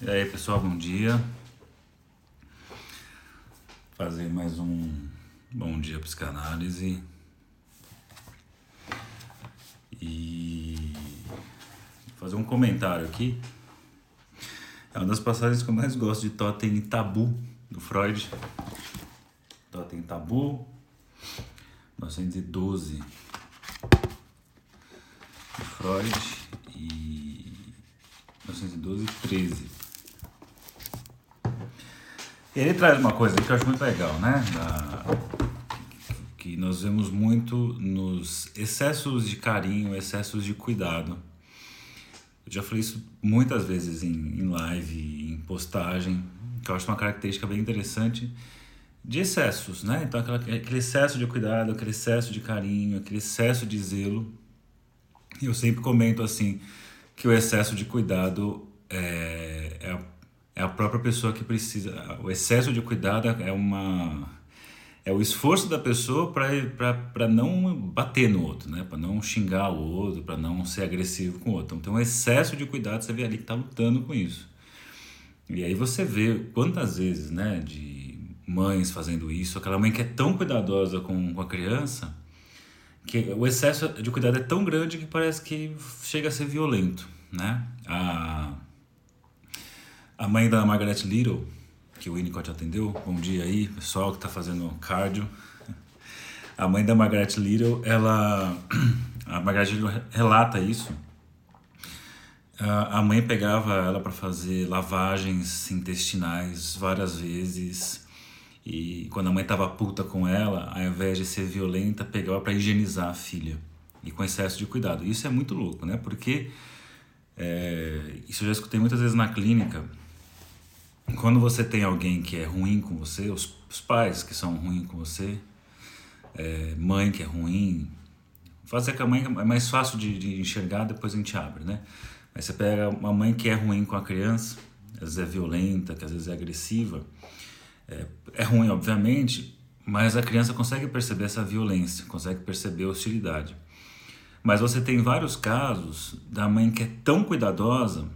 E aí, pessoal, bom dia. Fazer mais um bom dia psicanálise. E fazer um comentário aqui. É uma das passagens que eu mais gosto de Totem e Tabu, do Freud. Totem e Tabu, 1912, do Freud, e 1912 13. Ele traz uma coisa que eu acho muito legal, né? Da, que nós vemos muito nos excessos de carinho, excessos de cuidado. Eu já falei isso muitas vezes em, em live, em postagem, que eu acho uma característica bem interessante de excessos, né? Então, aquela, aquele excesso de cuidado, aquele excesso de carinho, aquele excesso de zelo. Eu sempre comento assim que o excesso de cuidado é, é, a, é a própria pessoa que precisa. O excesso de cuidado é uma é o esforço da pessoa para não bater no outro, né? para não xingar o outro, para não ser agressivo com o outro. Então tem um excesso de cuidado, você vê ali que está lutando com isso. E aí você vê quantas vezes né, de mães fazendo isso, aquela mãe que é tão cuidadosa com, com a criança, que o excesso de cuidado é tão grande que parece que chega a ser violento. Né? A, a mãe da Margaret Little, que o Winnicott atendeu. Bom dia aí, pessoal que está fazendo cardio. A mãe da Margaret Little, ela, a Margaret Little relata isso. A mãe pegava ela para fazer lavagens intestinais várias vezes. E quando a mãe estava puta com ela, ao invés de ser violenta, pegava para higienizar a filha. E com excesso de cuidado. Isso é muito louco, né? Porque é, isso eu já escutei muitas vezes na clínica quando você tem alguém que é ruim com você, os, os pais que são ruins com você, é, mãe que é ruim, fazer com a mãe é mais fácil de, de, enxergar, depois a gente abre, né? Mas você pega uma mãe que é ruim com a criança, às vezes é violenta, que às vezes é agressiva, é, é ruim, obviamente, mas a criança consegue perceber essa violência, consegue perceber a hostilidade. Mas você tem vários casos da mãe que é tão cuidadosa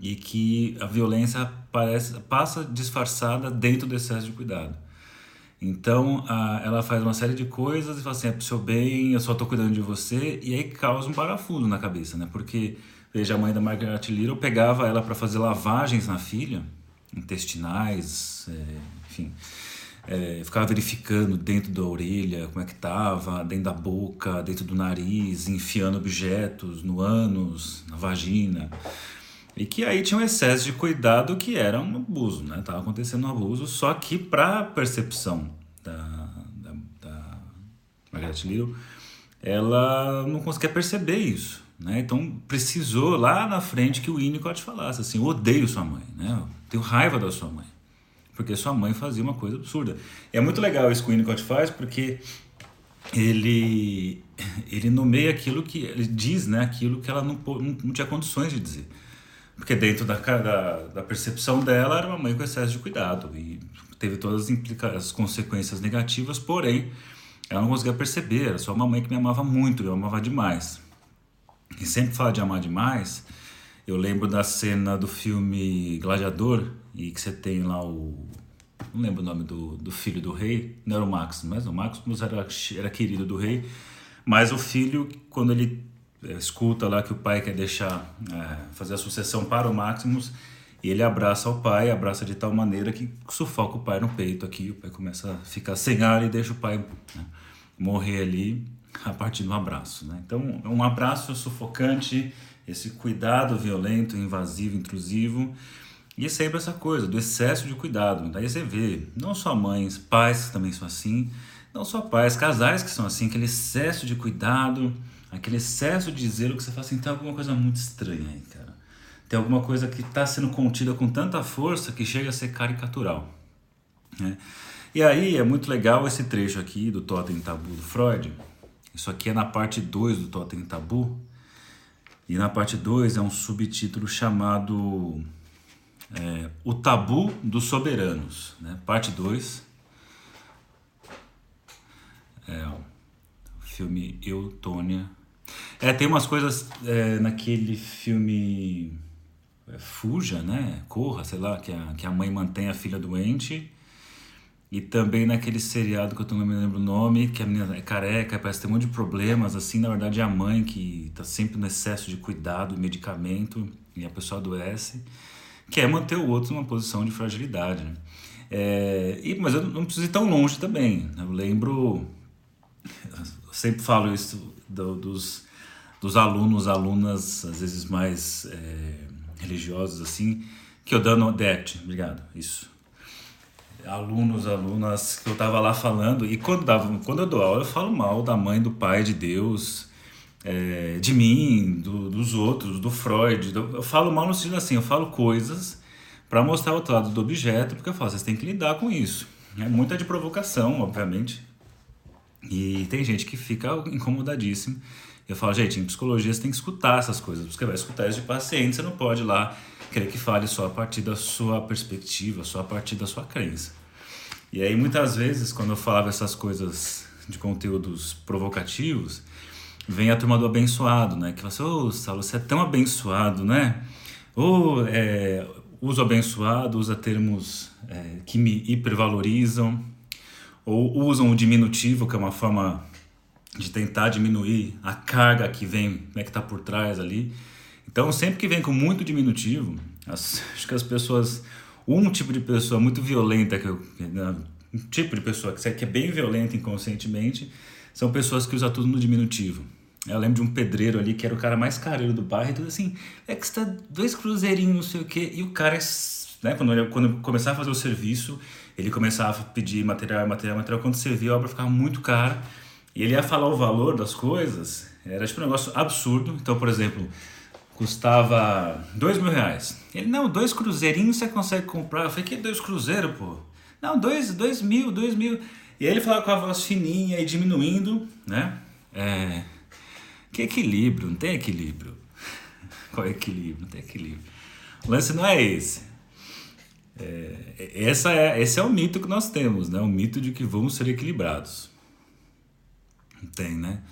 e que a violência parece, passa disfarçada dentro do excesso de cuidado. Então a, ela faz uma série de coisas e fala assim: é pro seu bem, eu só tô cuidando de você, e aí causa um parafuso na cabeça, né? Porque, veja, a mãe da Margaret Little pegava ela para fazer lavagens na filha, intestinais, é, enfim. É, ficava verificando dentro da orelha como é que tava, dentro da boca, dentro do nariz, enfiando objetos no ânus, na vagina. E que aí tinha um excesso de cuidado que era um abuso, né? Tava acontecendo um abuso, só que para percepção da, da, da Margaret Little, ela não conseguia perceber isso, né? Então precisou lá na frente que o Winnicott falasse assim, odeio sua mãe, né? Tenho raiva da sua mãe, porque sua mãe fazia uma coisa absurda. E é muito legal isso que o Winnicott faz, porque ele ele nomeia aquilo que ele diz, né? Aquilo que ela não, não, não tinha condições de dizer. Porque dentro da, da, da, percepção dela era uma mãe com excesso de cuidado e teve todas as, implica as consequências negativas, porém ela não conseguia perceber, era só uma mãe que me amava muito, eu amava demais. E sempre fala de amar demais, eu lembro da cena do filme Gladiador, e que você tem lá o. Não lembro o nome do, do filho do rei, não era o Maximus, mas o Maximus era, era querido do rei, mas o filho, quando ele é, escuta lá que o pai quer deixar é, fazer a sucessão para o Maximus ele abraça o pai, abraça de tal maneira que sufoca o pai no peito aqui, o pai começa a ficar sem ar e deixa o pai né, morrer ali a partir do abraço. Né? Então, é um abraço sufocante, esse cuidado violento, invasivo, intrusivo, e é sempre essa coisa do excesso de cuidado. Daí você vê, não só mães, pais que também são assim, não só pais, casais que são assim, aquele excesso de cuidado, Aquele excesso de zelo que você fala assim, tem alguma coisa muito estranha aí, cara. Tem alguma coisa que está sendo contida com tanta força que chega a ser caricatural. Né? E aí é muito legal esse trecho aqui do Totem Tabu do Freud. Isso aqui é na parte 2 do Totem Tabu. E na parte 2 é um subtítulo chamado É, o Tabu dos Soberanos, né? parte 2. É, o filme Eutônia. É, tem umas coisas é, naquele filme é, Fuja, né? Corra, sei lá, que a, que a mãe mantém a filha doente. E também naquele seriado que eu não me lembro o nome, que a menina é careca, parece ter um monte de problemas, assim, na verdade é a mãe que está sempre no excesso de cuidado medicamento, e a pessoa adoece, que é manter o outro numa posição de fragilidade. Né? É, e, mas eu não preciso ir tão longe também. Eu lembro, eu sempre falo isso do, dos, dos alunos, alunas, às vezes mais é, religiosos, assim, que eu dando DECT, obrigado, isso alunos, alunas que eu tava lá falando, e quando, dava, quando eu dou aula, eu falo mal da mãe, do pai, de Deus, é, de mim, do, dos outros, do Freud. Do, eu falo mal no sentido assim, eu falo coisas para mostrar o outro lado do objeto, porque eu falo, vocês têm que lidar com isso. É muita de provocação, obviamente. E tem gente que fica incomodadíssimo. Eu falo, gente, em psicologia você tem que escutar essas coisas, porque vai escutar isso de paciente, você não pode ir lá querer que fale só a partir da sua perspectiva, só a partir da sua crença. E aí muitas vezes quando eu falava essas coisas de conteúdos provocativos, vem a turma do abençoado, né? Que fala assim, ô oh, Saulo, você é tão abençoado, né? Ou é, uso abençoado, usa termos é, que me hipervalorizam, ou usam o diminutivo, que é uma forma de tentar diminuir a carga que vem, né, que está por trás ali. Então, sempre que vem com muito diminutivo, as, acho que as pessoas. Um tipo de pessoa muito violenta, que eu, né, um tipo de pessoa que é bem violenta inconscientemente, são pessoas que usam tudo no diminutivo. Eu lembro de um pedreiro ali que era o cara mais careiro do bairro e tudo assim, é que está dois cruzeirinhos, não sei o quê, e o cara, né, quando, ele, quando começava a fazer o serviço, ele começava a pedir material, material, material, quando você via a obra ficava muito cara, e ele ia falar o valor das coisas, era tipo um negócio absurdo. Então, por exemplo, custava dois mil reais. Ele, não, dois cruzeirinhos você consegue comprar. Eu falei, que dois cruzeiros, pô? Não, dois, dois mil, dois mil. E aí ele falava com a voz fininha e diminuindo, né? É, que equilíbrio, não tem equilíbrio. Qual é equilíbrio? Não tem equilíbrio. O lance não é esse. É, essa é, esse é o mito que nós temos, né? O mito de que vamos ser equilibrados. Não tem, né?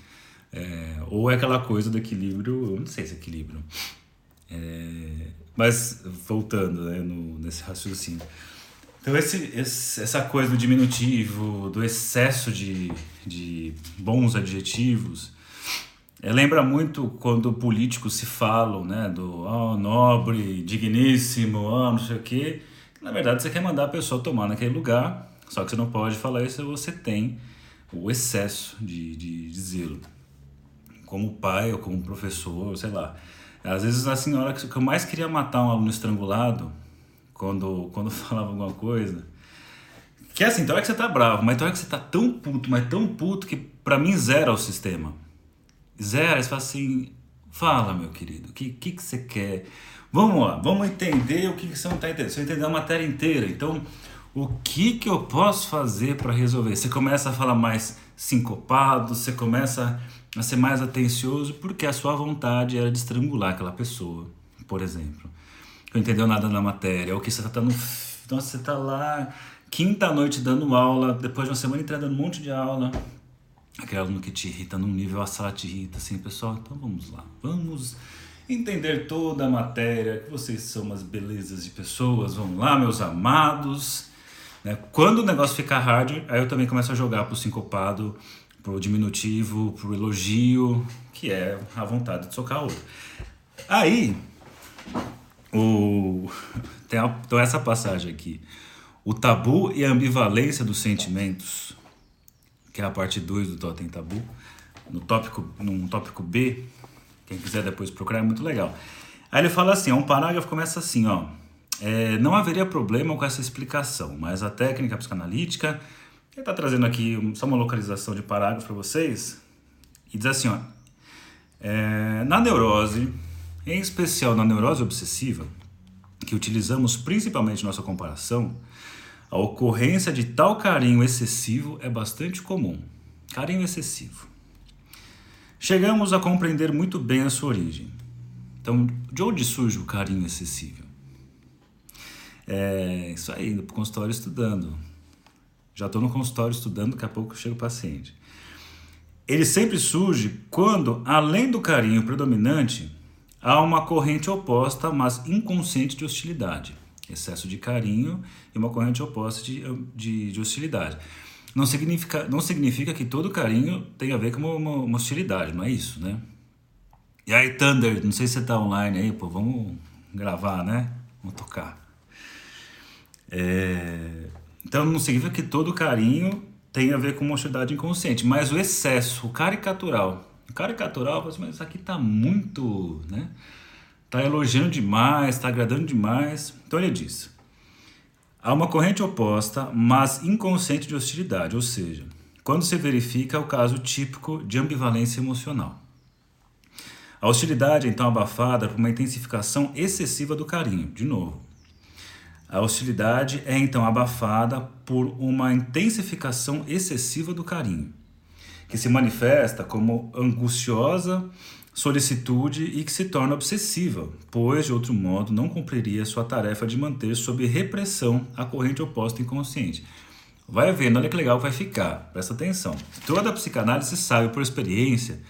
É, ou é aquela coisa do equilíbrio, eu não sei se é equilíbrio. É, mas voltando né, no, nesse raciocínio. Então, esse, esse, essa coisa do diminutivo, do excesso de, de bons adjetivos, é, lembra muito quando políticos se falam, né, do oh, nobre, digníssimo, oh, não sei o quê. Na verdade, você quer mandar a pessoa tomar naquele lugar, só que você não pode falar isso você tem o excesso de, de, de zelo como pai ou como professor, sei lá. Às vezes a senhora que eu mais queria matar um aluno estrangulado, quando, quando falava alguma coisa, que é assim, tem hora que você tá bravo, mas tem hora que você tá tão puto, mas tão puto que pra mim zera o sistema. Zera, você fala assim, fala meu querido, o que, que, que você quer? Vamos lá, vamos entender o que, que você não tá entendendo. Você vai entender a matéria inteira, então o que, que eu posso fazer para resolver? Você começa a falar mais sincopado, você começa a ser mais atencioso porque a sua vontade era de estrangular aquela pessoa, por exemplo. Não entendeu nada na matéria, ou que você está no. Então você está lá, quinta noite dando aula, depois de uma semana inteira dando um monte de aula. Aquele aluno que te irrita num nível, a sala te irrita, assim, pessoal, então vamos lá, vamos entender toda a matéria, que vocês são umas belezas de pessoas, vamos lá, meus amados. Né? Quando o negócio ficar hard, aí eu também começo a jogar pro sincopado, pro diminutivo, pro elogio, que é a vontade de socar outro. Aí, o... tem a... então essa passagem aqui. O tabu e a ambivalência dos sentimentos, que é a parte 2 do Totem Tabu, no tópico, num tópico B, quem quiser depois procurar, é muito legal. Aí ele fala assim, um parágrafo começa assim, ó. É, não haveria problema com essa explicação, mas a técnica psicanalítica ele está trazendo aqui só uma localização de parágrafo para vocês e diz assim: ó, é, na neurose, em especial na neurose obsessiva, que utilizamos principalmente nossa comparação, a ocorrência de tal carinho excessivo é bastante comum. Carinho excessivo. Chegamos a compreender muito bem a sua origem. Então, de onde surge o carinho excessivo? É isso aí, indo pro consultório estudando. Já estou no consultório estudando, daqui a pouco chega o paciente. Ele sempre surge quando, além do carinho predominante, há uma corrente oposta, mas inconsciente de hostilidade. Excesso de carinho e uma corrente oposta de, de, de hostilidade. Não significa, não significa que todo carinho tem a ver com uma, uma, hostilidade, não é isso, né? E aí, Thunder, não sei se você tá online aí, pô, vamos gravar, né? Vamos tocar. É... Então não significa que todo carinho tem a ver com uma hostilidade inconsciente, mas o excesso, o caricatural. O caricatural, mas isso aqui tá muito, né? Tá elogiando demais, tá agradando demais. Então ele diz: Há uma corrente oposta, mas inconsciente de hostilidade, ou seja, quando se verifica o caso típico de ambivalência emocional. A hostilidade é então abafada por uma intensificação excessiva do carinho, de novo. A hostilidade é então abafada por uma intensificação excessiva do carinho, que se manifesta como angustiosa solicitude e que se torna obsessiva, pois de outro modo não cumpriria sua tarefa de manter sob repressão a corrente oposta inconsciente. Vai vendo, olha que legal vai ficar, presta atenção. Toda a psicanálise sabe por experiência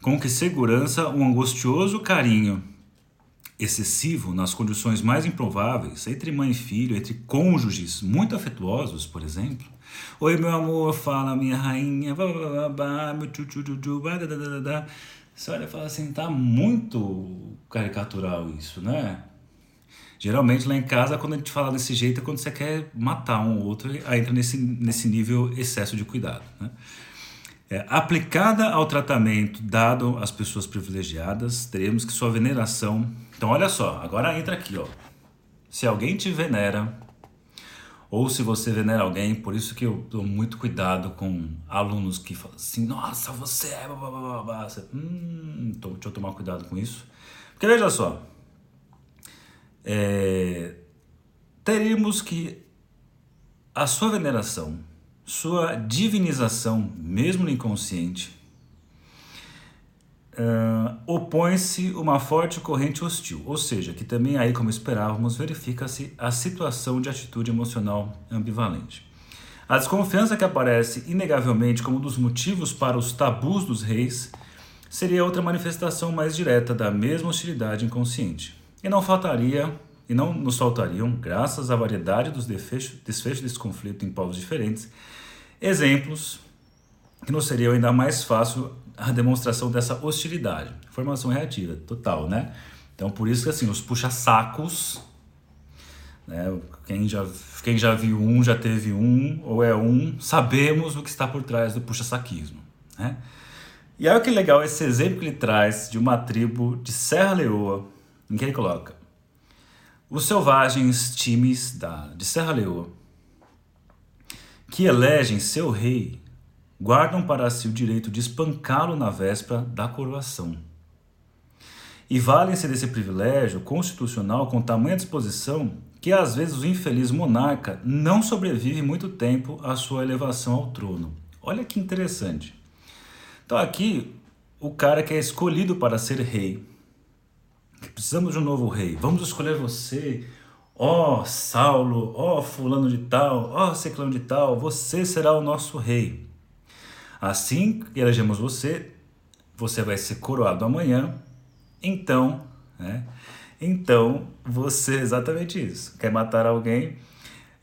com que segurança um angustioso carinho excessivo nas condições mais improváveis, entre mãe e filho, entre cônjuges muito afetuosos, por exemplo. Oi, meu amor, fala minha rainha, meu tchu, você olha e fala assim, tá muito caricatural isso, né? Geralmente lá em casa, quando a gente fala desse jeito, é quando você quer matar um ou outro, aí entra nesse, nesse nível excesso de cuidado. Né? É, aplicada ao tratamento dado às pessoas privilegiadas, teremos que sua veneração. Então, olha só, agora entra aqui, ó. Se alguém te venera, ou se você venera alguém, por isso que eu dou muito cuidado com alunos que falam assim, nossa, você é blá, blá, blá. Você, hum, tô, deixa eu tomar cuidado com isso. Porque veja só, é, teríamos que a sua veneração, sua divinização, mesmo no inconsciente, uh, opõe-se uma forte corrente hostil, ou seja, que também aí, como esperávamos, verifica-se a situação de atitude emocional ambivalente. A desconfiança que aparece inegavelmente como um dos motivos para os tabus dos reis seria outra manifestação mais direta da mesma hostilidade inconsciente. E não faltaria e não nos faltariam, graças à variedade dos desfechos, desfechos desse conflito em povos diferentes, exemplos que nos seriam ainda mais fácil a demonstração dessa hostilidade. Formação reativa, total, né? Então, por isso que assim, os puxa-sacos, né? quem, já, quem já viu um, já teve um, ou é um, sabemos o que está por trás do puxa-saquismo, né? E olha que legal esse exemplo que ele traz de uma tribo de Serra Leoa, em que ele coloca os selvagens times da, de Serra Leoa, que elegem seu rei guardam para si o direito de espancá-lo na véspera da coroação. E valem-se desse privilégio constitucional com tamanha disposição que às vezes o infeliz monarca não sobrevive muito tempo à sua elevação ao trono. Olha que interessante. Então aqui o cara que é escolhido para ser rei. Precisamos de um novo rei. Vamos escolher você, ó oh, Saulo, ó oh, fulano de tal, ó oh, ciclano de tal, você será o nosso rei. Assim que elegemos você, você vai ser coroado amanhã. Então, né? Então, você, exatamente isso. Quer matar alguém?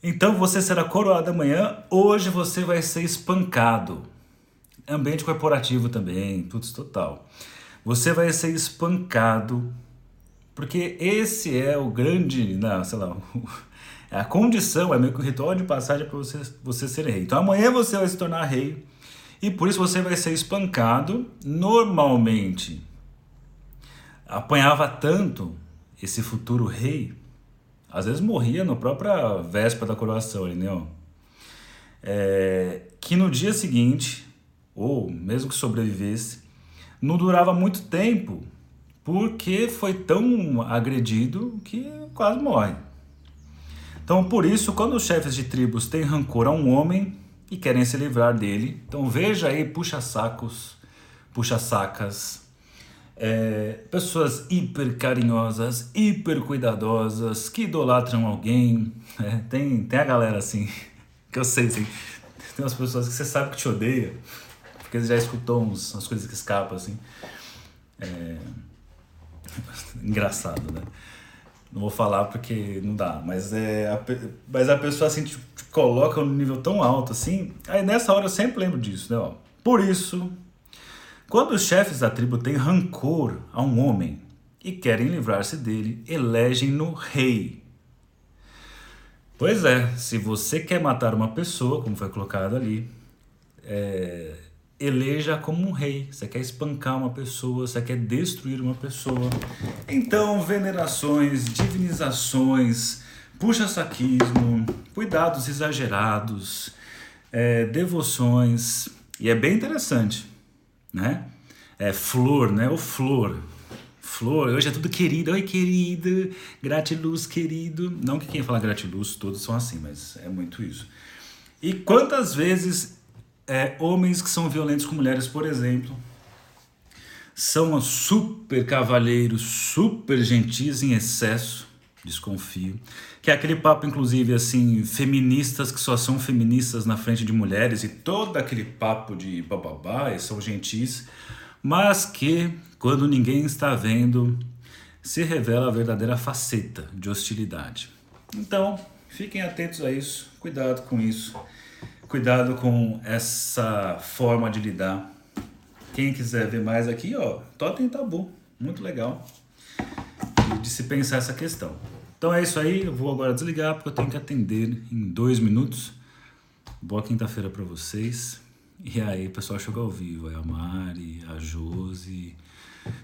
Então você será coroado amanhã. Hoje você vai ser espancado. Ambiente corporativo também, tudo total. Você vai ser espancado, porque esse é o grande, não, sei lá, a condição, é meio que o ritual de passagem para você, você ser rei. Então amanhã você vai se tornar rei e por isso você vai ser espancado. Normalmente, apanhava tanto esse futuro rei, às vezes morria na própria véspera da coroação, entendeu? É, que no dia seguinte, ou mesmo que sobrevivesse, não durava muito tempo, porque foi tão agredido que quase morre. Então, por isso, quando os chefes de tribos têm rancor a um homem, e querem se livrar dele. Então veja aí puxa-sacos, puxa-sacas, É, pessoas hiper carinhosas, hiper cuidadosas, que idolatram alguém. É, tem, tem a galera assim, que eu sei, assim, tem umas pessoas que você sabe que te odeia, porque você já escutou uns, umas coisas que escapam assim. É... Engraçado, né? Não vou falar porque não dá, mas, é, a, mas a pessoa assim te, te coloca num nível tão alto assim. Aí nessa hora eu sempre lembro disso, né? Ó. Por isso, quando os chefes da tribo têm rancor a um homem e querem livrar-se dele, elegem-no rei. Pois é, se você quer matar uma pessoa, como foi colocado ali, é, eleja como um rei. Você quer espancar uma pessoa, você quer destruir uma pessoa. Então, venerações, divinizações, puxa-saquismo, cuidados exagerados, é, devoções. E é bem interessante, né? É flor, né? O flor. Flor, hoje é tudo querido. Oi, querido. Gratiluz, querido. Não que quem fala gratiluz, todos são assim, mas é muito isso. E quantas vezes é, homens que são violentos com mulheres, por exemplo, são super cavalheiros, super gentis em excesso, desconfio. Que é aquele papo, inclusive, assim, feministas que só são feministas na frente de mulheres e todo aquele papo de bababá e são gentis, mas que, quando ninguém está vendo, se revela a verdadeira faceta de hostilidade. Então, fiquem atentos a isso, cuidado com isso. Cuidado com essa forma de lidar. Quem quiser ver mais aqui, ó, Totem Tabu, muito legal de se pensar essa questão. Então é isso aí, eu vou agora desligar porque eu tenho que atender em dois minutos. Boa quinta-feira para vocês. E aí, pessoal chegou ao vivo, é a Mari, a Josi.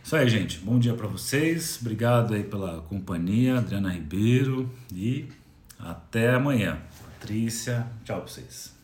Isso aí, gente. Bom dia para vocês. Obrigado aí pela companhia, Adriana Ribeiro e até amanhã. Patrícia, tchau para vocês.